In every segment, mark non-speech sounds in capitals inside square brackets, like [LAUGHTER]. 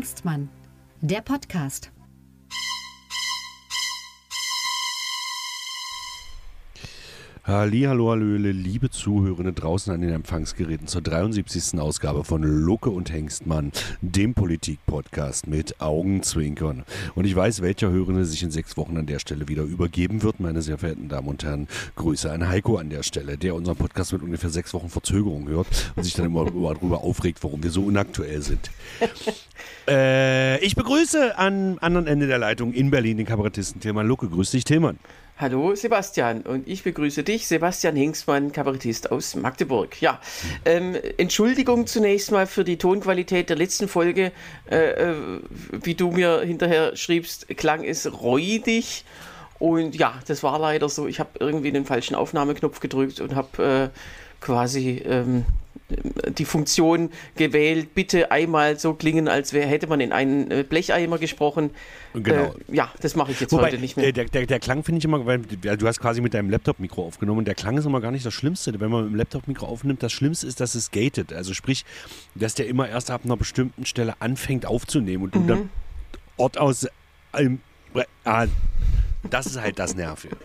Hengstmann, der Podcast. Hallo, Hallöle, liebe Zuhörende draußen an den Empfangsgeräten zur 73. Ausgabe von Lucke und Hengstmann, dem Politik-Podcast mit Augenzwinkern. Und ich weiß, welcher Hörende sich in sechs Wochen an der Stelle wieder übergeben wird, meine sehr verehrten Damen und Herren. Grüße an Heiko an der Stelle, der unseren Podcast mit ungefähr sechs Wochen Verzögerung hört und sich dann immer [LAUGHS] darüber aufregt, warum wir so unaktuell sind. [LAUGHS] äh, ich begrüße am anderen Ende der Leitung in Berlin den Kabarettisten Tilman Lucke. Grüß dich, Tilman. Hallo Sebastian und ich begrüße dich, Sebastian Hengstmann, Kabarettist aus Magdeburg. Ja, ähm, Entschuldigung zunächst mal für die Tonqualität der letzten Folge. Äh, äh, wie du mir hinterher schriebst, klang es räudig. Und ja, das war leider so. Ich habe irgendwie den falschen Aufnahmeknopf gedrückt und habe äh, quasi ähm, die Funktion gewählt, bitte einmal so klingen, als wäre, hätte man in einen äh, Blecheimer gesprochen. Genau. Äh, ja, das mache ich jetzt Wobei, heute nicht mehr. äh, Der, der, der Klang finde ich immer, weil du hast quasi mit deinem Laptop-Mikro aufgenommen und der Klang ist immer gar nicht das Schlimmste. Wenn man mit dem Laptop-Mikro aufnimmt, das Schlimmste ist, dass es gated. Also sprich, dass der immer erst ab einer bestimmten Stelle anfängt aufzunehmen und du dann Ort aus. Ähm, ah, das ist halt das Nervige.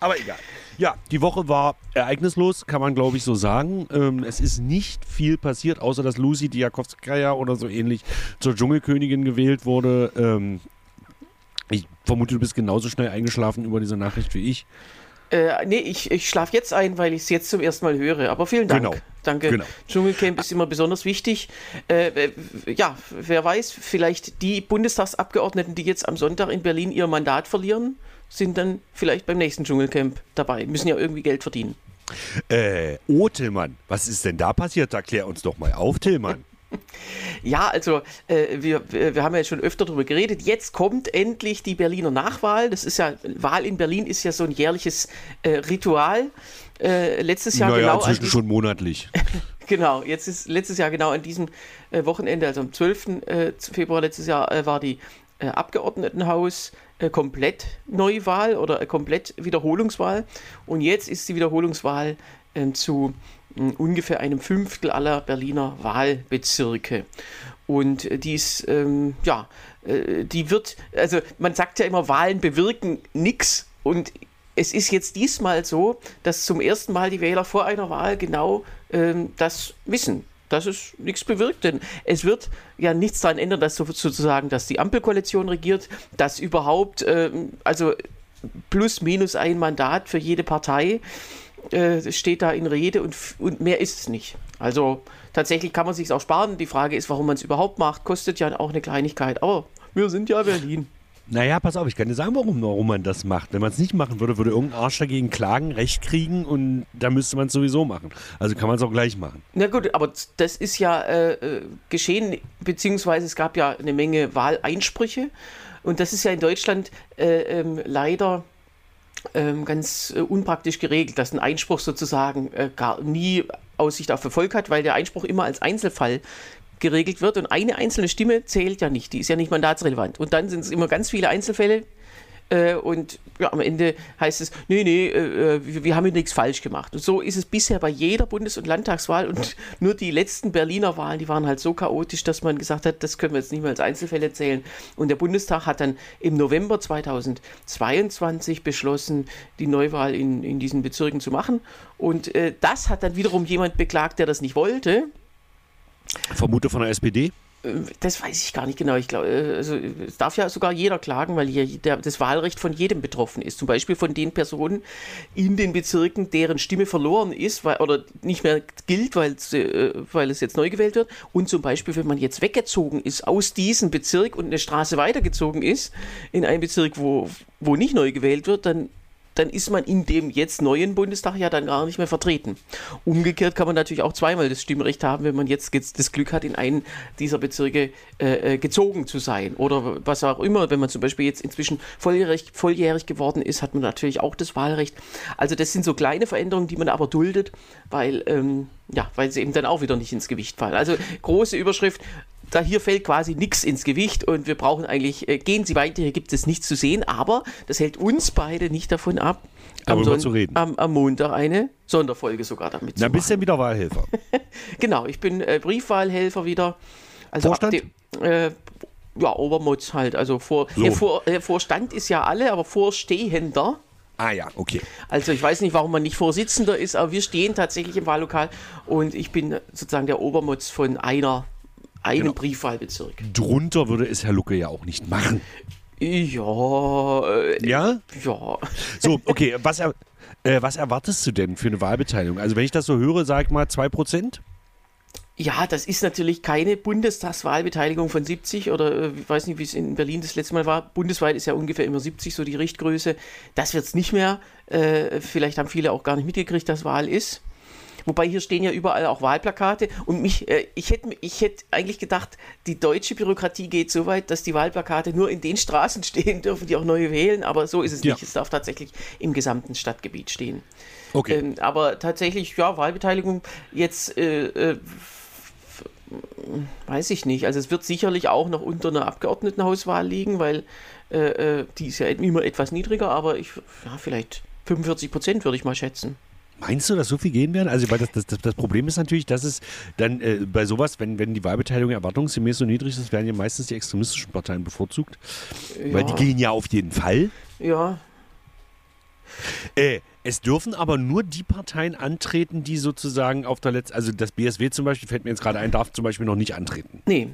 Aber egal. Ja, die Woche war ereignislos, kann man glaube ich so sagen. Ähm, es ist nicht viel passiert, außer dass Lucy Diakowskaja oder so ähnlich zur Dschungelkönigin gewählt wurde. Ähm, ich vermute, du bist genauso schnell eingeschlafen über diese Nachricht wie ich. Äh, nee, ich, ich schlafe jetzt ein, weil ich es jetzt zum ersten Mal höre. Aber vielen Dank. Genau. Danke. Genau. Dschungelcamp ist immer besonders wichtig. Äh, ja, wer weiß, vielleicht die Bundestagsabgeordneten, die jetzt am Sonntag in Berlin ihr Mandat verlieren, sind dann vielleicht beim nächsten Dschungelcamp dabei. Müssen ja irgendwie Geld verdienen. Äh, oh, Tillmann, was ist denn da passiert? Erklär uns doch mal auf, Tillmann. [LAUGHS] Ja, also äh, wir, wir haben ja schon öfter darüber geredet. Jetzt kommt endlich die Berliner Nachwahl. Das ist ja, Wahl in Berlin ist ja so ein jährliches äh, Ritual. Äh, letztes Jahr naja, genau. inzwischen schon monatlich. [LAUGHS] Genau, jetzt ist letztes Jahr genau an diesem äh, Wochenende, also am 12. Äh, Februar letztes Jahr, äh, war die Abgeordnetenhaus äh, komplett Neuwahl oder äh, komplett Wiederholungswahl. Und jetzt ist die Wiederholungswahl ähm, zu mh, ungefähr einem Fünftel aller Berliner Wahlbezirke. Und äh, die ist, ähm, ja, äh, die wird, also man sagt ja immer, Wahlen bewirken nichts. Und es ist jetzt diesmal so, dass zum ersten Mal die Wähler vor einer Wahl genau ähm, das wissen. Dass es nichts bewirkt, denn es wird ja nichts daran ändern, dass so- sozusagen, dass die Ampelkoalition regiert, dass überhaupt, ähm, also plus minus ein Mandat für jede Partei äh, steht da in Rede und, und mehr ist es nicht. Also tatsächlich kann man sich auch sparen. Die Frage ist, warum man es überhaupt macht, kostet ja auch eine Kleinigkeit. Aber wir sind ja Berlin. Naja, pass auf, ich kann dir sagen, warum, warum man das macht. Wenn man es nicht machen würde, würde irgendein Arsch dagegen klagen, Recht kriegen und da müsste man es sowieso machen. Also kann man es auch gleich machen. Na gut, aber das ist ja äh, äh, geschehen, beziehungsweise es gab ja eine Menge Wahleinsprüche. Und das ist ja in Deutschland äh, ähm, leider ähm, ganz äh, unpraktisch geregelt, dass ein Einspruch sozusagen äh, gar nie Aussicht auf Erfolg hat, weil der Einspruch immer als Einzelfall geregelt wird und eine einzelne Stimme zählt ja nicht, die ist ja nicht mandatsrelevant. Und dann sind es immer ganz viele Einzelfälle, äh, und ja, am Ende heißt es, nee, nee, äh, wir, wir haben hier nichts falsch gemacht. Und so ist es bisher bei jeder Bundes- und Landtagswahl und [LAUGHS] nur die letzten Berliner Wahlen, die waren halt so chaotisch, dass man gesagt hat, das können wir jetzt nicht mehr als Einzelfälle zählen. Und der Bundestag hat dann im November 2022 beschlossen, die Neuwahl in, in diesen Bezirken zu machen. Und äh, das hat dann wiederum jemand beklagt, der das nicht wollte. Vermute von der SPD? Das weiß ich gar nicht genau. Ich glaube, äh, also es darf ja sogar jeder klagen, weil hier der, das Wahlrecht von jedem betroffen ist. Zum Beispiel von den Personen in den Bezirken, deren Stimme verloren ist weil, oder nicht mehr gilt, weil, äh, weil es jetzt neu gewählt wird. Und zum Beispiel, wenn man jetzt weggezogen ist aus diesem Bezirk und eine Straße weitergezogen ist in einen Bezirk, wo, wo nicht neu gewählt wird, dann dann ist man in dem jetzt neuen Bundestag ja dann gar nicht mehr vertreten. Umgekehrt kann man natürlich auch zweimal das Stimmrecht haben, wenn man jetzt das Glück hat, in einen dieser Bezirke äh, äh, gezogen zu sein. Oder was auch immer, wenn man zum Beispiel jetzt inzwischen volljährig, volljährig geworden ist, hat man natürlich auch das Wahlrecht. Also das sind so kleine Veränderungen, die man aber duldet, weil, ähm, ja, weil sie eben dann auch wieder nicht ins Gewicht fallen. Also große Überschrift, da hier fällt quasi nichts ins Gewicht und wir brauchen eigentlich, äh, gehen Sie weiter, hier gibt es nichts zu sehen, aber das hält uns beide nicht davon ab, am, Son- zu reden. am, am Montag eine Sonderfolge sogar damit Na, zu bist machen. ja wieder Wahlhelfer. [LAUGHS] Genau, ich bin äh, Briefwahlhelfer wieder. Also Vorstand? Dem, äh, Ja, Obermotz halt. Also vor, So. ja, vor, äh, Vorstand ist ja alle, aber Vorstehender. Ah ja, okay. Also ich weiß nicht, warum man nicht Vorsitzender ist, aber wir stehen tatsächlich im Wahllokal und ich bin sozusagen der Obermotz von einer, einem Genau. Briefwahlbezirk. Drunter würde es Herr Lucke ja auch nicht machen. Ja, äh, Ja? ja. So, okay, was, er, äh, was erwartest du denn für eine Wahlbeteiligung? Also wenn ich das so höre, sag mal 2%? Ja, das ist natürlich keine Bundestagswahlbeteiligung von 70 oder äh, ich weiß nicht, wie es in Berlin das letzte Mal war. Bundesweit ist ja ungefähr immer 70 so die Richtgröße. Das wird es nicht mehr. Äh, vielleicht haben viele auch gar nicht mitgekriegt, dass Wahl ist. Wobei hier stehen ja überall auch Wahlplakate und mich, äh, ich hätte ich hätt eigentlich gedacht, die deutsche Bürokratie geht so weit, dass die Wahlplakate nur in den Straßen [LAUGHS] stehen dürfen, die auch neu wählen, aber so ist es Ja. nicht. Es darf tatsächlich im gesamten Stadtgebiet stehen. Okay. Ähm, aber tatsächlich, ja, Wahlbeteiligung jetzt, äh, äh, weiß ich nicht. Also es wird sicherlich auch noch unter einer Abgeordnetenhauswahl liegen, weil äh, äh, die ist ja immer etwas niedriger, aber ich, ja, vielleicht 45 Prozent würde ich mal schätzen. Meinst du, dass so viel gehen werden? Also, weil das, das, das, Problem ist natürlich, dass es dann äh, bei sowas, wenn, wenn die Wahlbeteiligung erwartungsgemäß so niedrig ist, werden ja meistens die extremistischen Parteien bevorzugt. Weil die Ja. gehen ja auf jeden Fall. Ja, Äh, es dürfen aber nur die Parteien antreten, die sozusagen auf der letzten, also das BSW zum Beispiel, fällt mir jetzt gerade ein, darf zum Beispiel noch nicht antreten. nee.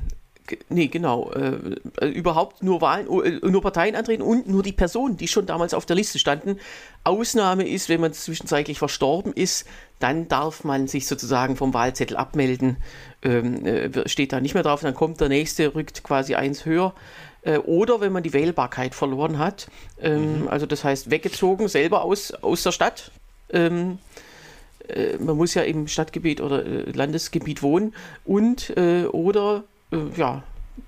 Nee, genau. Äh, äh, überhaupt nur Wahlen, äh, nur Parteien antreten und nur die Personen, die schon damals auf der Liste standen. Ausnahme ist, wenn man zwischenzeitlich verstorben ist, dann darf man sich sozusagen vom Wahlzettel abmelden. Ähm, äh, steht da nicht mehr drauf, dann kommt der nächste, rückt quasi eins höher. Äh, oder wenn man die Wählbarkeit verloren hat, ähm, also das heißt weggezogen, selber aus, aus der Stadt. Ähm, äh, man muss ja im Stadtgebiet oder Landesgebiet wohnen und äh, oder ja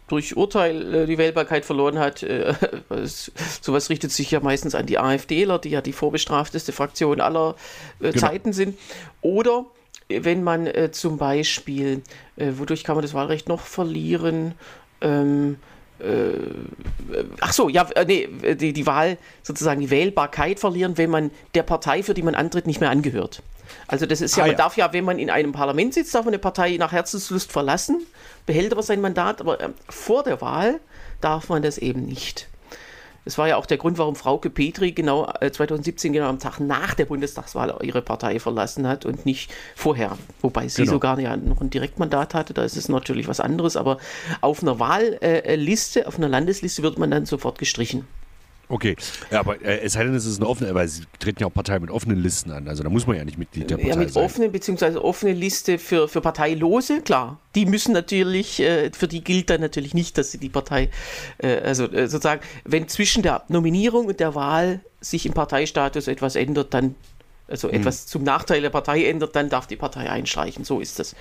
durch Urteil äh, die Wählbarkeit verloren hat. Äh, [LAUGHS] es, sowas richtet sich ja meistens an die AfDler, die ja die vorbestrafteste Fraktion aller äh, Genau. Zeiten sind. Oder äh, wenn man äh, zum Beispiel, äh, wodurch kann man das Wahlrecht noch verlieren? Ähm, Ach so, ja, äh, nee, die, die Wahl, sozusagen die Wählbarkeit verlieren, wenn man der Partei, für die man antritt, nicht mehr angehört. Also das ist ja, Ah, man ja. darf ja, wenn man in einem Parlament sitzt, darf man eine Partei nach Herzenslust verlassen, behält aber sein Mandat, aber ähm, vor der Wahl darf man das eben nicht. Das war ja auch der Grund, warum Frauke Petri genau äh, 2017, genau am Tag nach der Bundestagswahl, ihre Partei verlassen hat und nicht vorher. Wobei sie Genau. sogar ja noch ein Direktmandat hatte, da ist es natürlich was anderes, aber auf einer Wahlliste, äh, Liste, auf einer Landesliste wird man dann sofort gestrichen. Okay, ja, aber äh, es sei denn, es ist eine offene, weil sie treten ja auch Parteien mit offenen Listen an. Also da muss man ja nicht Mitglied der Partei Ja, mit sein. offenen bzw. offene Liste für, für Parteilose, klar. Die müssen natürlich, äh, für die gilt dann natürlich nicht, dass sie die Partei, äh, also äh, sozusagen, wenn zwischen der Nominierung und der Wahl sich im Parteistatus etwas ändert, dann, also Hm. etwas zum Nachteil der Partei ändert, dann darf die Partei einstreichen. So ist das.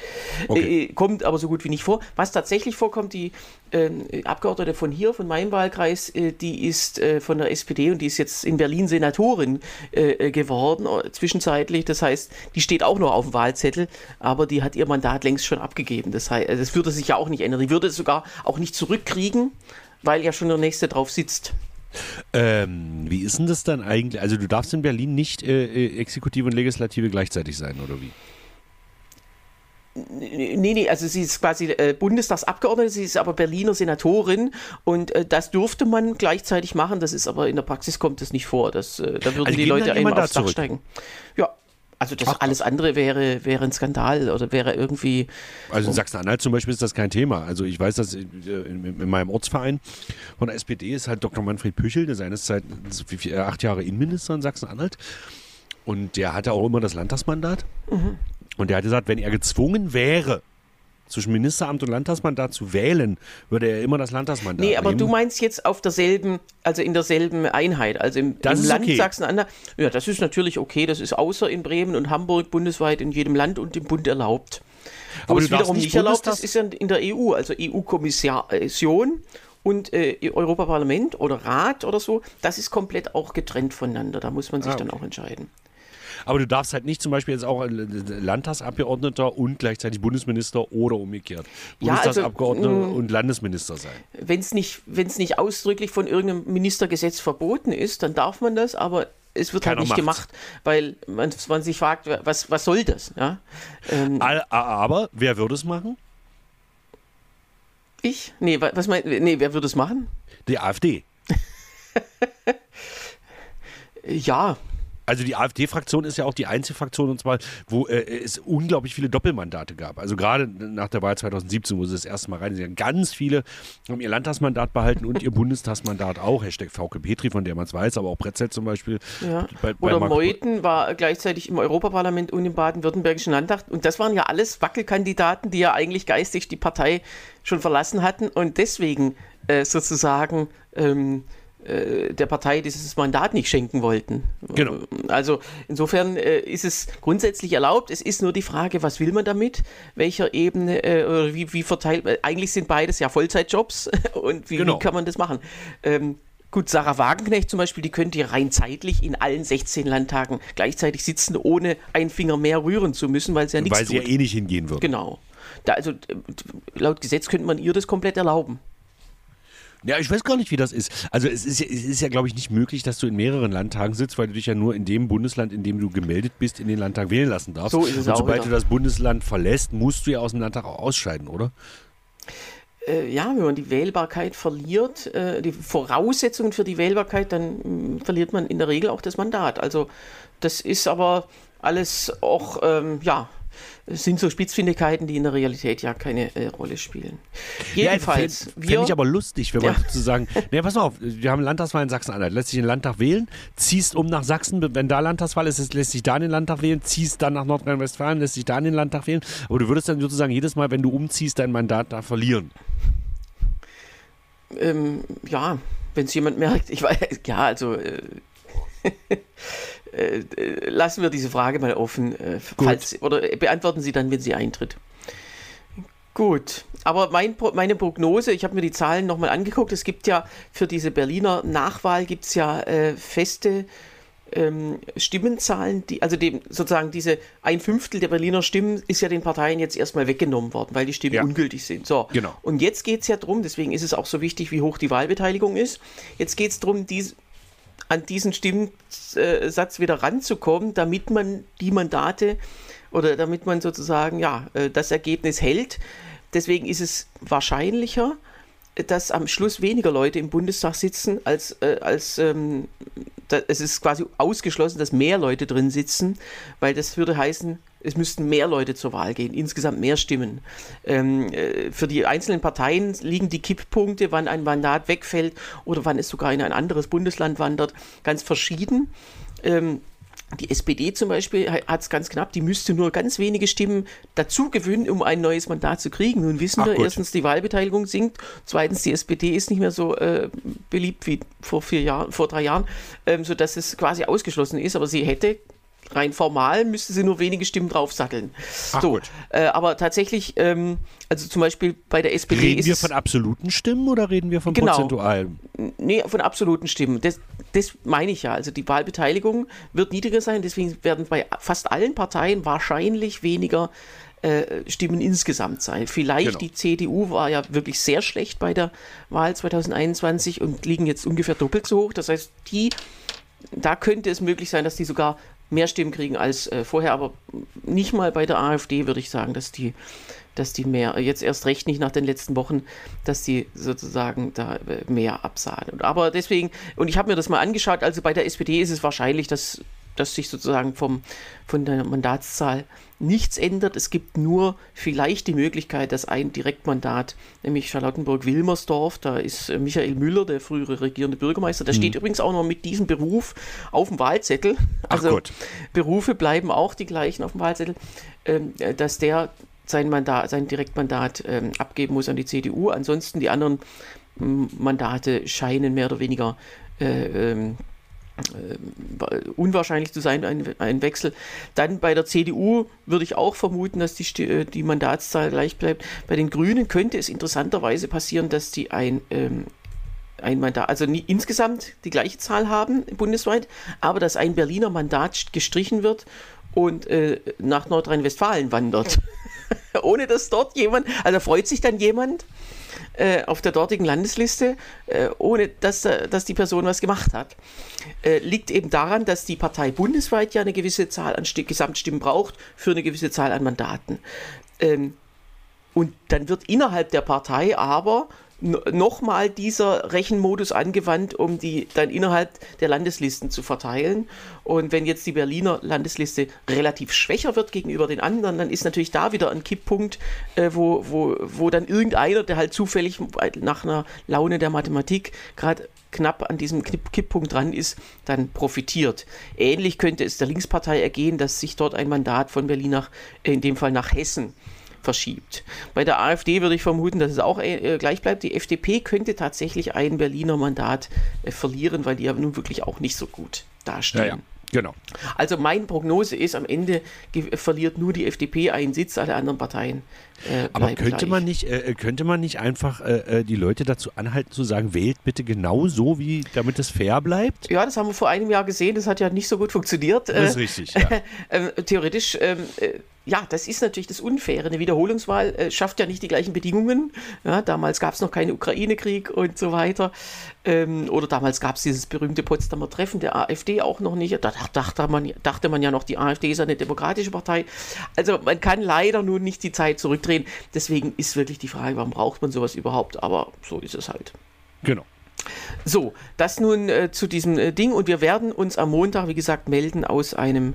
Okay. Äh, kommt aber so gut wie nicht vor. Was tatsächlich vorkommt, die ähm, Abgeordnete von hier, von meinem Wahlkreis, äh, die ist äh, von der SPD und die ist jetzt in Berlin Senatorin äh, äh, geworden, äh, zwischenzeitlich. Das heißt, die steht auch noch auf dem Wahlzettel, aber die hat ihr Mandat längst schon abgegeben. Das, heißt, das würde sich ja auch nicht ändern. Die würde es sogar auch nicht zurückkriegen, weil ja schon der Nächste drauf sitzt. Ähm, wie ist denn das dann eigentlich? Also du darfst in Berlin nicht äh, äh, Exekutive und Legislative gleichzeitig sein, oder wie? Nee, nee, also sie ist quasi äh, Bundestagsabgeordnete, sie ist aber Berliner Senatorin und äh, das dürfte man gleichzeitig machen, das ist aber in der Praxis kommt das nicht vor. Das, äh, da würden Also die Leute einmal aufs Dach steigen. Ja, also das Ach, alles andere wäre, wäre ein Skandal oder wäre irgendwie. Also in Sachsen-Anhalt zum Beispiel ist das kein Thema. Also ich weiß, dass in, in, in meinem Ortsverein von der SPD ist halt Dr. Manfred Püchel, der viel, äh, acht Jahre Innenminister in Sachsen-Anhalt. Und der hatte auch immer das Landtagsmandat. Mhm. Und der hat gesagt, wenn er gezwungen wäre, zwischen Ministeramt und Landtagsmandat zu wählen, würde er immer das Landtagsmandat Nee, aber nehmen. du meinst jetzt auf derselben, also in derselben Einheit, also im, im Land okay. Sachsen-Anhalt. Ja, das ist natürlich okay, das ist außer in Bremen und Hamburg bundesweit in jedem Land und im Bund erlaubt. Wo Aber es wiederum nicht erlaubt ist, ist ja in der EU, also EU-Kommission und äh, Europaparlament oder Rat oder so, das ist komplett auch getrennt voneinander. Da muss man sich Ah, dann okay. auch entscheiden. Aber du darfst halt nicht zum Beispiel jetzt auch Landtagsabgeordneter und gleichzeitig Bundesminister oder umgekehrt. Ja, also, Bundestagsabgeordneter mh, und Landesminister sein. Wenn es nicht, wenn's nicht ausdrücklich von irgendeinem Ministergesetz verboten ist, dann darf man das, aber es wird Keiner halt nicht macht's. gemacht, weil man, man sich fragt, was, was soll das? Ja? Ähm, Aber wer würde es machen? Ich? Nee, was meint, nee, wer würde es machen? Die AfD. [LAUGHS] ja, also die AfD-Fraktion ist ja auch die einzige Fraktion und zwar, wo äh, es unglaublich viele Doppelmandate gab. Also gerade nach der Wahl 2017, wo sie das erste Mal rein sind, ganz viele haben ihr Landtagsmandat behalten und ihr [LAUGHS] Bundestagsmandat auch. Hashtag VK Petri, von der man es weiß, aber auch Pretzel zum Beispiel. Ja. Bei, bei Oder Mark Meuthen war gleichzeitig im Europaparlament und im baden-württembergischen Landtag. Und das waren ja alles Wackelkandidaten, die ja eigentlich geistig die Partei schon verlassen hatten und deswegen äh, sozusagen ähm, äh, der Partei dieses Mandat nicht schenken wollten. Genau. Also insofern äh, ist es grundsätzlich erlaubt. Es ist nur die Frage, was will man damit? Welcher Ebene äh, oder wie, wie verteilt. Eigentlich sind beides ja Vollzeitjobs [LAUGHS] und wie, genau. wie kann man das machen? Ähm, Gut, Sarah Wagenknecht zum Beispiel, die könnte ja rein zeitlich in allen 16 Landtagen gleichzeitig sitzen, ohne einen Finger mehr rühren zu müssen, weil sie ja nichts Weil sie tut. ja eh nicht hingehen würde. Genau. Da, also laut Gesetz könnte man ihr das komplett erlauben. Ja, ich weiß gar nicht, wie das ist. Also es ist, es ist ja, glaube ich, nicht möglich, dass du in mehreren Landtagen sitzt, weil du dich ja nur in dem Bundesland, in dem du gemeldet bist, in den Landtag wählen lassen darfst. So ist es Und auch, sobald ja. du das Bundesland verlässt, musst du ja aus dem Landtag auch ausscheiden, oder? Äh, ja, wenn man die Wählbarkeit verliert, äh, die Voraussetzungen für die Wählbarkeit, dann mh, verliert man in der Regel auch das Mandat. Also das ist aber alles auch, ähm, ja, sind so Spitzfindigkeiten, die in der Realität ja keine äh, Rolle spielen. Jedenfalls. Ja, Fände ich aber lustig, wenn man sozusagen. Ne, pass mal auf, wir haben Landtagswahl in Sachsen-Anhalt. Lässt sich den Landtag wählen, ziehst um nach Sachsen, wenn da Landtagswahl ist, lässt sich da den Landtag wählen, ziehst dann nach Nordrhein-Westfalen, lässt sich da den Landtag wählen. Aber du würdest dann sozusagen jedes Mal, wenn du umziehst, dein Mandat da verlieren. Ähm, ja, wenn es jemand merkt, ich weiß, ja, also. Äh, [LAUGHS] lassen wir diese Frage mal offen. Äh, falls, oder beantworten Sie dann, wenn sie eintritt. Gut, aber mein, meine Prognose, ich habe mir die Zahlen nochmal angeguckt, es gibt ja für diese Berliner Nachwahl gibt es ja äh, feste ähm, Stimmenzahlen, die, also dem, sozusagen diese ein Fünftel der Berliner Stimmen ist ja den Parteien jetzt erstmal weggenommen worden, weil die Stimmen ja. ungültig sind. So. Genau. Und jetzt geht es ja darum, deswegen ist es auch so wichtig, wie hoch die Wahlbeteiligung ist. Jetzt geht es darum, diese an diesen Stimmsatz wieder ranzukommen, damit man die Mandate oder damit man sozusagen ja äh, das Ergebnis hält. Deswegen ist es wahrscheinlicher, dass am Schluss weniger Leute im Bundestag sitzen, als, äh, als ähm, da, es ist quasi ausgeschlossen, dass mehr Leute drin sitzen, weil das würde heißen, es müssten mehr Leute zur Wahl gehen, insgesamt mehr Stimmen. Ähm, äh, für die einzelnen Parteien liegen die Kipppunkte, wann ein Mandat wegfällt oder wann es sogar in ein anderes Bundesland wandert, ganz verschieden. Ähm, die SPD zum Beispiel hat es ganz knapp, die müsste nur ganz wenige Stimmen dazu gewinnen, um ein neues Mandat zu kriegen. Nun wissen Ach, wir, gut. erstens, die Wahlbeteiligung sinkt, zweitens, die SPD ist nicht mehr so äh, beliebt wie vor vier Jahren, vor drei Jahren, ähm, sodass es quasi ausgeschlossen ist, aber sie hätte rein formal müsste sie nur wenige Stimmen draufsatteln. Ach, so, gut. Äh, aber tatsächlich, ähm, also zum Beispiel bei der SPD reden ist wir von absoluten Stimmen oder reden wir von genau, prozentualen? Nee, von absoluten Stimmen. Das, das meine ich ja. Also die Wahlbeteiligung wird niedriger sein, deswegen werden bei fast allen Parteien wahrscheinlich weniger äh, Stimmen insgesamt sein. Vielleicht Genau. die CDU war ja wirklich sehr schlecht bei der Wahl 2021 und liegen jetzt ungefähr doppelt so hoch. Das heißt, die, da könnte es möglich sein, dass die sogar mehr Stimmen kriegen als äh, vorher, aber nicht mal bei der AfD würde ich sagen, dass die, dass die mehr, jetzt erst recht nicht nach den letzten Wochen, dass die sozusagen da äh, mehr absahen. Aber deswegen, und ich habe mir das mal angeschaut, also bei der SPD ist es wahrscheinlich, dass, dass sich sozusagen vom, von der Mandatszahl nichts ändert. Es gibt nur vielleicht die Möglichkeit, dass ein Direktmandat, nämlich Charlottenburg-Wilmersdorf, da ist äh, Michael Müller, der frühere regierende Bürgermeister, der steht übrigens auch noch mit diesem Beruf auf dem Wahlzettel. Also. Berufe bleiben auch die gleichen auf dem Wahlzettel, ähm, äh, dass der sein Mandat, sein Direktmandat ähm, abgeben muss an die CDU. Ansonsten die anderen Mandate scheinen mehr oder weniger äh, ähm, äh, unwahrscheinlich zu sein, ein, ein Wechsel. Dann bei der CDU würde ich auch vermuten, dass die, äh, die Mandatszahl gleich bleibt. Bei den Grünen könnte es interessanterweise passieren, dass die ein, ähm, ein Mandat, also nie, insgesamt die gleiche Zahl haben bundesweit, aber dass ein Berliner Mandat gestrichen wird und äh, nach Nordrhein-Westfalen wandert. [LAUGHS] Ohne dass dort jemand, also freut sich dann jemand äh, auf der dortigen Landesliste, äh, ohne dass, dass die Person was gemacht hat. Äh, liegt eben daran, dass die Partei bundesweit ja eine gewisse Zahl an Sti Gesamtstimmen braucht für eine gewisse Zahl an Mandaten. Ähm, und dann wird innerhalb der Partei aber nochmal dieser Rechenmodus angewandt, um die dann innerhalb der Landeslisten zu verteilen. Und wenn jetzt die Berliner Landesliste relativ schwächer wird gegenüber den anderen, dann ist natürlich da wieder ein Kipppunkt, äh, wo, wo, wo dann irgendeiner, der halt zufällig nach einer Laune der Mathematik gerade knapp an diesem Kipppunkt dran ist, dann profitiert. Ähnlich könnte es der Linkspartei ergehen, dass sich dort ein Mandat von Berlin nach, in dem Fall nach Hessen, verschiebt. Bei der AfD würde ich vermuten, dass es auch äh, gleich bleibt. Die FDP könnte tatsächlich ein Berliner Mandat äh, verlieren, weil die ja nun wirklich auch nicht so gut dastehen. Ja, ja. Genau. Also meine Prognose ist, am Ende verliert nur die FDP einen Sitz, alle anderen Parteien. Äh, Aber könnte gleich. man nicht, äh, könnte man nicht einfach äh, äh, die Leute dazu anhalten zu sagen, wählt bitte genau so, wie damit es fair bleibt? Ja, das haben wir vor einem Jahr gesehen. Das hat ja nicht so gut funktioniert. Das ist richtig. Ja. [LAUGHS] Ähm, theoretisch ähm, äh, ja, das ist natürlich das Unfaire. Eine Wiederholungswahl äh, schafft ja nicht die gleichen Bedingungen. Ja, damals gab es noch keinen Ukraine-Krieg und so weiter. Ähm, oder damals gab es dieses berühmte Potsdamer Treffen der AfD auch noch nicht. Da dachte man, dachte man ja noch, die AfD ist eine demokratische Partei. Also man kann leider nun nicht die Zeit zurückdrehen. Deswegen ist wirklich die Frage, warum braucht man sowas überhaupt? Aber so ist es halt. Genau. So, das nun äh, zu diesem äh, Ding. Und wir werden uns am Montag, wie gesagt, melden aus einem...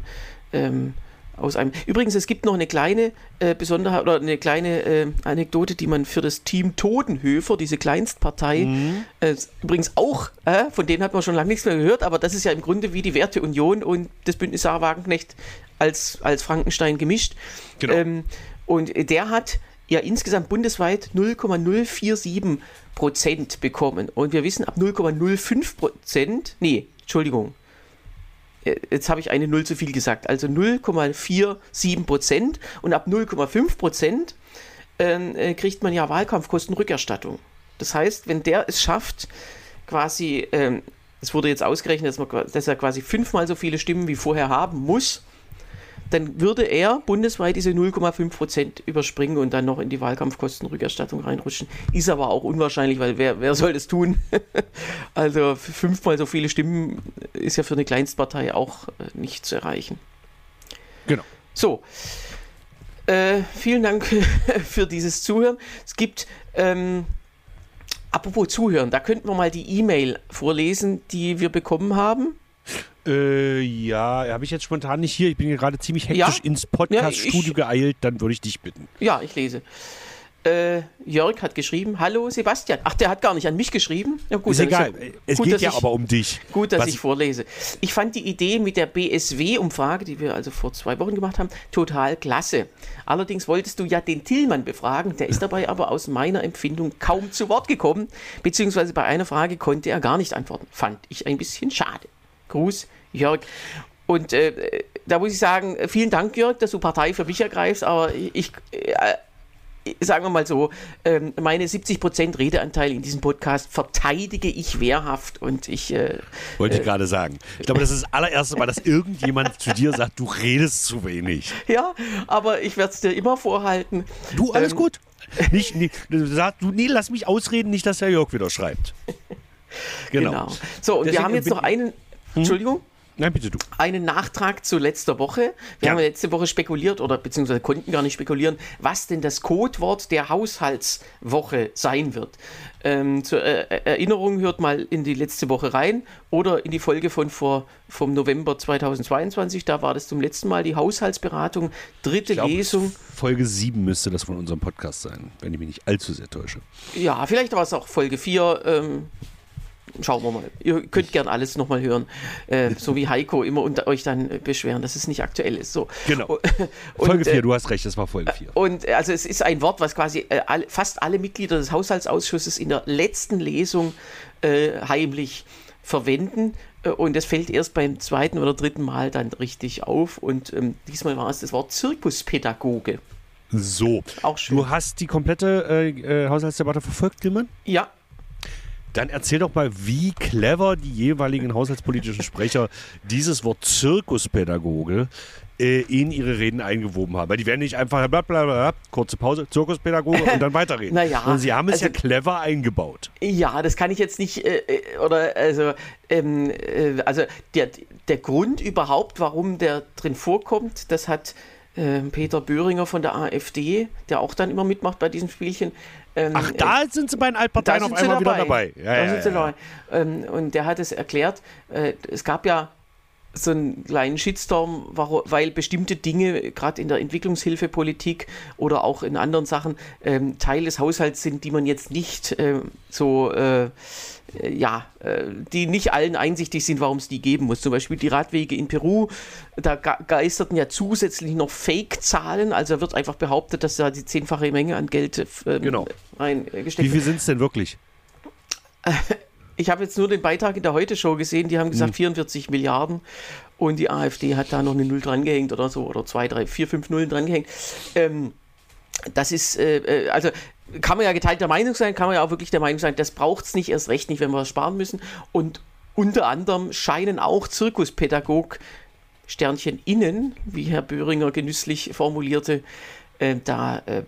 Ähm, aus einem. Übrigens, es gibt noch eine kleine äh, Besonderheit oder eine kleine äh, Anekdote, die man für das Team Todenhöfer, diese Kleinstpartei, mhm. äh, übrigens auch, äh, von denen hat man schon lange nichts mehr gehört, aber das ist ja im Grunde wie die Werteunion und das Bündnis Sarah Wagenknecht als, als Frankenstein gemischt. Genau. Ähm, und der hat ja insgesamt bundesweit 0,047 Prozent bekommen. Und wir wissen, ab 0,05 Prozent, nee, Entschuldigung, jetzt habe ich eine Null zu viel gesagt, also 0,47 Prozent und ab 0,5 Prozent ähm, äh, kriegt man ja Wahlkampfkostenrückerstattung. Das heißt, wenn der es schafft, quasi, ähm, es wurde jetzt ausgerechnet, dass, man, dass er quasi fünfmal so viele Stimmen wie vorher haben muss, dann würde er bundesweit diese 0,5 Prozent überspringen und dann noch in die Wahlkampfkostenrückerstattung reinrutschen. Ist aber auch unwahrscheinlich, weil wer, wer soll das tun? [LAUGHS] also fünfmal so viele Stimmen ist ja für eine Kleinstpartei auch äh, nicht zu erreichen. Genau. So. Äh, vielen Dank [LAUGHS] für dieses Zuhören. Es gibt, ähm, apropos Zuhören, da könnten wir mal die E-Mail vorlesen, die wir bekommen haben. Äh, ja, habe ich jetzt spontan nicht hier. Ich bin hier gerade ziemlich hektisch ja? ins Podcast-Studio ja, geeilt. Dann würde ich dich bitten. Ja, ich lese. Äh, Jörg hat geschrieben, hallo Sebastian. Ach, der hat gar nicht an mich geschrieben. Ja, gut, ist egal. Ja, es gut, geht ja ich, aber um dich. Gut, dass Was ich vorlese. Ich fand die Idee mit der BSW-Umfrage, die wir also vor zwei Wochen gemacht haben, total klasse. Allerdings wolltest du ja den Tillmann befragen. Der ist dabei aber aus meiner Empfindung kaum zu Wort gekommen. Beziehungsweise bei einer Frage konnte er gar nicht antworten. Fand ich ein bisschen schade. Gruß, Jörg. Und äh, da muss ich sagen, vielen Dank, Jörg, dass du Partei für mich ergreifst, aber ich, äh, sagen wir mal so, äh, meine 70% Redeanteil in diesem Podcast verteidige ich wehrhaft und ich. Äh, Wollte ich äh, gerade sagen. Ich glaube, das ist das allererste Mal, dass irgendjemand zu dir sagt, du redest zu wenig. Ja, aber ich werde es dir immer vorhalten. Du, alles ähm, gut. Nicht, nicht, sag, du, nee, lass mich ausreden, nicht, dass der Jörg wieder schreibt. [LAUGHS] Genau. genau. So, und Deswegen wir haben jetzt noch einen. Hm? Entschuldigung? Nein, bitte du. Einen Nachtrag zu letzter Woche. Wir ja. haben letzte Woche spekuliert oder beziehungsweise konnten gar nicht spekulieren, was denn das Codewort der Haushaltswoche sein wird. Ähm, zur äh, Erinnerung hört mal in die letzte Woche rein oder in die Folge von vor, vom November 2022. Da war das zum letzten Mal die Haushaltsberatung, dritte glaub, Lesung. Folge 7 müsste das von unserem Podcast sein, wenn ich mich nicht allzu sehr täusche. Ja, vielleicht war es auch Folge 4. Ähm, schauen wir mal. Ihr könnt gern alles nochmal hören. Äh, so wie Heiko immer unter euch dann äh, beschweren, dass es nicht aktuell ist. So. Genau. Und, Folge 4, äh, du hast recht, das war Folge 4. Und äh, also es ist ein Wort, was quasi äh, all, fast alle Mitglieder des Haushaltsausschusses in der letzten Lesung äh, heimlich verwenden. Und das fällt erst beim zweiten oder dritten Mal dann richtig auf. Und ähm, diesmal war es das Wort Zirkuspädagoge. So. Auch schön. Du hast die komplette Haushaltsdebatte verfolgt, Gilman? Ja, dann erzähl doch mal, wie clever die jeweiligen haushaltspolitischen Sprecher dieses Wort Zirkuspädagoge äh, in ihre Reden eingewoben haben. Weil die werden nicht einfach blablabla, kurze Pause, Zirkuspädagoge und dann weiterreden. [LAUGHS] naja, und sie haben es also, ja clever eingebaut. Ja, das kann ich jetzt nicht, äh, äh, oder also, ähm, äh, also der, der Grund überhaupt, warum der drin vorkommt, das hat äh, Peter Böhringer von der AfD, der auch dann immer mitmacht bei diesen Spielchen. Ähm, Ach, da sind sie bei den Altparteien auf einmal wieder dabei. Ja, da ja, sind sie dabei. Ähm, und der hat es erklärt, äh, es gab ja so einen kleinen Shitstorm, weil bestimmte Dinge, gerade in der Entwicklungshilfepolitik oder auch in anderen Sachen, ähm, Teil des Haushalts sind, die man jetzt nicht äh, so, äh, ja, äh, die nicht allen einsichtig sind, warum es die geben muss. Zum Beispiel die Radwege in Peru, da geisterten ja zusätzlich noch Fake-Zahlen, also wird einfach behauptet, dass da die zehnfache Menge an Geld ähm, genau. reingesteckt wird. Wie viel sind es denn wirklich? [LAUGHS] Ich habe jetzt nur den Beitrag in der Heute-Show gesehen, die haben gesagt mhm. 44 Milliarden und die AfD hat da noch eine Null drangehängt oder so, oder zwei, drei, vier, fünf Nullen drangehängt. Ähm, das ist, äh, äh, also kann man ja geteilter Meinung sein, kann man ja auch wirklich der Meinung sein, das braucht es nicht, erst recht nicht, wenn wir was sparen müssen. Und unter anderem scheinen auch Zirkuspädagog Sternchen innen, wie Herr Böhringer genüsslich formulierte, äh, da äh,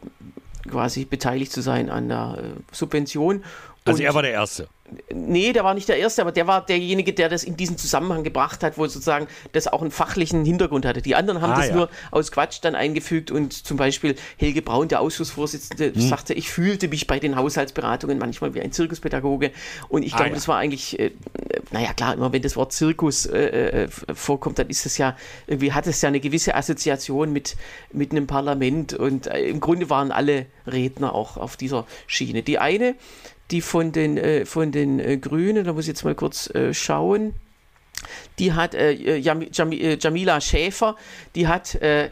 quasi beteiligt zu sein an der äh, Subvention. Also Und er war der Erste. Nee, der war nicht der Erste, aber der war derjenige, der das in diesen Zusammenhang gebracht hat, wo sozusagen das auch einen fachlichen Hintergrund hatte. Die anderen haben ah, das ja. nur aus Quatsch dann eingefügt und zum Beispiel Helge Braun, der Ausschussvorsitzende, hm. sagte, ich fühlte mich bei den Haushaltsberatungen manchmal wie ein Zirkuspädagoge und ich ah, glaube, ja. das war eigentlich, äh, naja klar, immer wenn das Wort Zirkus äh, äh, vorkommt, dann ist es ja, irgendwie hat es ja eine gewisse Assoziation mit, mit einem Parlament und äh, im Grunde waren alle Redner auch auf dieser Schiene. Die eine, die von den, äh, von den äh, Grünen, da muss ich jetzt mal kurz äh, schauen, die hat äh, Jam, Jam, äh, Jamila Schäfer, die hat äh,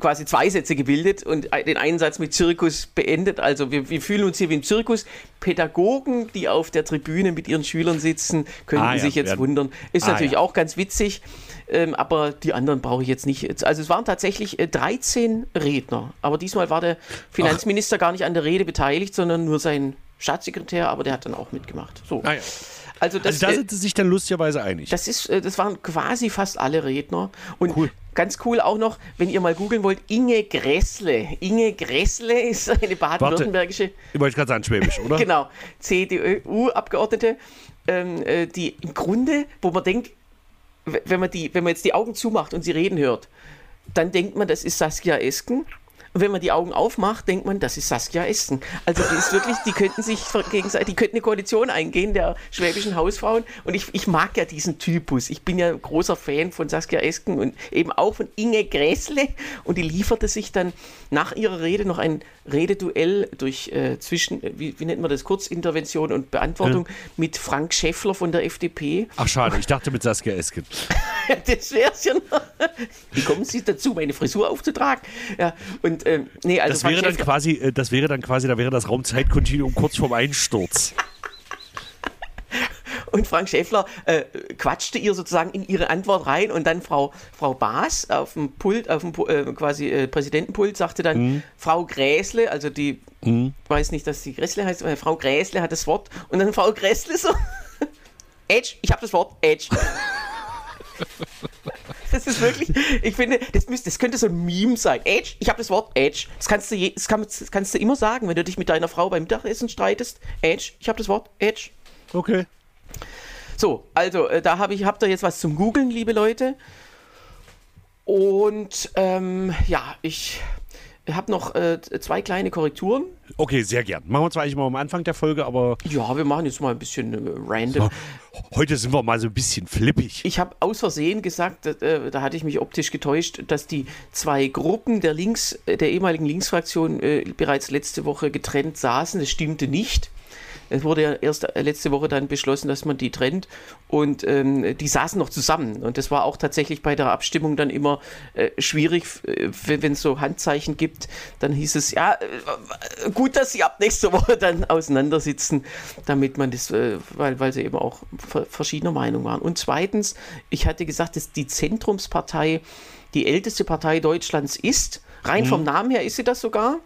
quasi zwei Sätze gebildet und den einen Satz mit Zirkus beendet. Also wir, wir, fühlen uns hier wie im Zirkus. Pädagogen, die auf der Tribüne mit ihren Schülern sitzen, könnten ah, ja, sich jetzt werden. wundern. Ist ah, natürlich ja. auch ganz witzig, ähm, aber die anderen brauche ich jetzt nicht. Also es waren tatsächlich äh, 13 Redner, aber diesmal war der Finanzminister Ach. gar nicht an der Rede beteiligt, sondern nur sein Staatssekretär, aber der hat dann auch mitgemacht. So. Ah, ja. Also, das, also da sind sie sich dann lustigerweise einig. Das, ist, äh, das waren quasi fast alle Redner. Und cool. ganz cool auch noch, wenn ihr mal googeln wollt, Inge Gressle. Inge Gressle ist eine baden-württembergische. Ich wollte gerade sagen, Schwäbisch, oder? [LAUGHS] genau, CDU-Abgeordnete, ähm, äh, die im Grunde, wo man denkt, wenn man, die, wenn man jetzt die Augen zumacht und sie reden hört, dann denkt man, das ist Saskia Esken. Und wenn man die Augen aufmacht, denkt man, das ist Saskia Essen. Also die ist wirklich, die könnten sich gegenseitig, die könnten eine Koalition eingehen der schwäbischen Hausfrauen. Und ich, ich mag ja diesen Typus. Ich bin ja großer Fan von Saskia Esken und eben auch von Inge Gräßle. Und die lieferte sich dann nach ihrer Rede noch ein Rededuell durch äh, zwischen, wie, wie, nennt man das, Kurzintervention und Beantwortung ja. mit Frank Schäffler von der FDP. Ach schade, ich dachte mit Saskia Esken. [LAUGHS] das wäre es ja noch. Wie kommen Sie dazu, meine Frisur aufzutragen? Ja, und und ähm, nee, also das wäre dann quasi, äh, das wäre dann quasi, da wäre das Raumzeitkontinuum kurz vorm Einsturz. [LAUGHS] Und Frank Schäffler äh, quatschte ihr sozusagen in ihre Antwort rein und dann Frau, Frau Baas auf dem Pult, auf dem äh, quasi äh, Präsidentenpult sagte dann mhm. Frau Gräßle, also die, mhm. weiß nicht, dass sie Gräßle heißt, aber Frau Gräßle hat das Wort und dann Frau Gräßle so, [LAUGHS] Edge, ich habe das Wort, Edge. [LAUGHS] Das ist wirklich, ich finde, das, müsste, das könnte so ein Meme sein. Edge, ich habe das Wort Edge. Das kannst, du je, das, kann, das kannst du immer sagen, wenn du dich mit deiner Frau beim Mittagessen streitest. Edge, ich habe das Wort Edge. Okay. So, also äh, da habe ich, habt ihr jetzt was zum Googeln, liebe Leute. Und ähm, ja, ich habe noch äh, zwei kleine Korrekturen. Okay, sehr gern. Machen wir zwar eigentlich mal am Anfang der Folge, aber. Ja, wir machen jetzt mal ein bisschen äh, random. So, heute sind wir mal so ein bisschen flippig. Ich habe aus Versehen gesagt, äh, da hatte ich mich optisch getäuscht, dass die zwei Gruppen der Links, äh, der ehemaligen Linksfraktion äh, bereits letzte Woche getrennt saßen. Das stimmte nicht. Es wurde ja erst letzte Woche dann beschlossen, dass man die trennt und ähm, die saßen noch zusammen. Und das war auch tatsächlich bei der Abstimmung dann immer äh, schwierig, äh, wenn es so Handzeichen gibt. Dann hieß es, ja, äh, gut, dass sie ab nächster Woche dann auseinandersitzen, damit man das, äh, weil, weil sie eben auch verschiedener Meinung waren. Und zweitens, ich hatte gesagt, dass die Zentrumspartei die älteste Partei Deutschlands ist. Rein mhm. vom Namen her ist sie das sogar.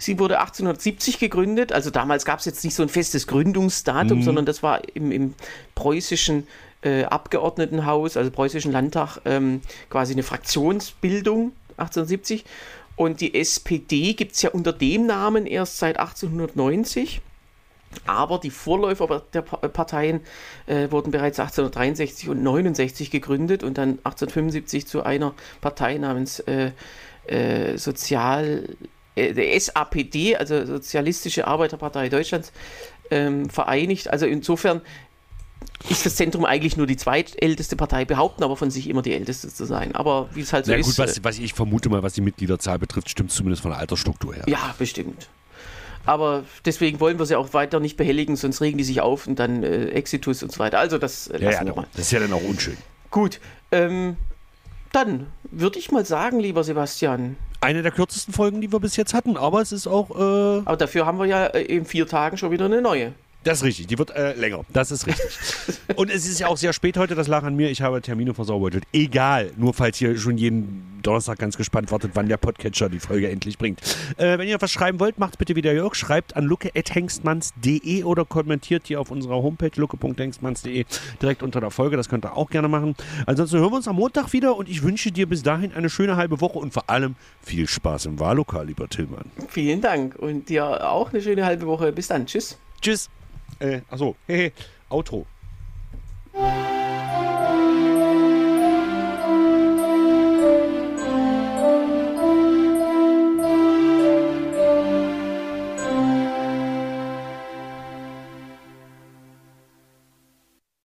Sie wurde 1870 gegründet, also damals gab es jetzt nicht so ein festes Gründungsdatum, mhm. sondern das war im, im preußischen äh, Abgeordnetenhaus, also preußischen Landtag, ähm, quasi eine Fraktionsbildung 1870. Und die SPD gibt es ja unter dem Namen erst seit 1890. Aber die Vorläufer der Parteien äh, wurden bereits 1863 und 69 gegründet und dann 1875 zu einer Partei namens äh, äh, Sozial der SAPD, also Sozialistische Arbeiterpartei Deutschlands, ähm, vereinigt. Also insofern ist das Zentrum eigentlich nur die zweitälteste Partei, behaupten aber von sich immer die älteste zu sein. Aber wie es halt so Na ist. gut, was, was ich vermute mal, was die Mitgliederzahl betrifft, stimmt zumindest von der Altersstruktur her. Ja, bestimmt. Aber deswegen wollen wir sie auch weiter nicht behelligen, sonst regen die sich auf und dann äh, Exitus und so weiter. Also das äh, ja, lassen ja, wir mal. das ist ja dann auch unschön. Gut, ähm, dann würde ich mal sagen, lieber Sebastian, Eine der kürzesten Folgen, die wir bis jetzt hatten, aber es ist auch. Äh, aber dafür haben wir ja äh, in vier Tagen schon wieder eine neue. Das ist richtig, die wird äh, länger. Das ist richtig. [LAUGHS] Und es ist ja auch sehr spät heute, das lag an mir. Ich habe Termine versaubeutelt. Egal, nur falls ihr schon jeden Donnerstag ganz gespannt wartet, wann der Podcatcher die Folge endlich bringt. Äh, wenn ihr was schreiben wollt, macht's bitte wieder Jörg. Schreibt an lucke.hengstmanns.de oder kommentiert hier auf unserer Homepage lucke.hengstmanns.de direkt unter der Folge. Das könnt ihr auch gerne machen. Ansonsten hören wir uns am Montag wieder und ich wünsche dir bis dahin eine schöne halbe Woche und vor allem viel Spaß im Wahllokal, lieber Tillmann. Vielen Dank und dir auch eine schöne halbe Woche. Bis dann. Tschüss. Tschüss. Äh, achso, hehe, Outro.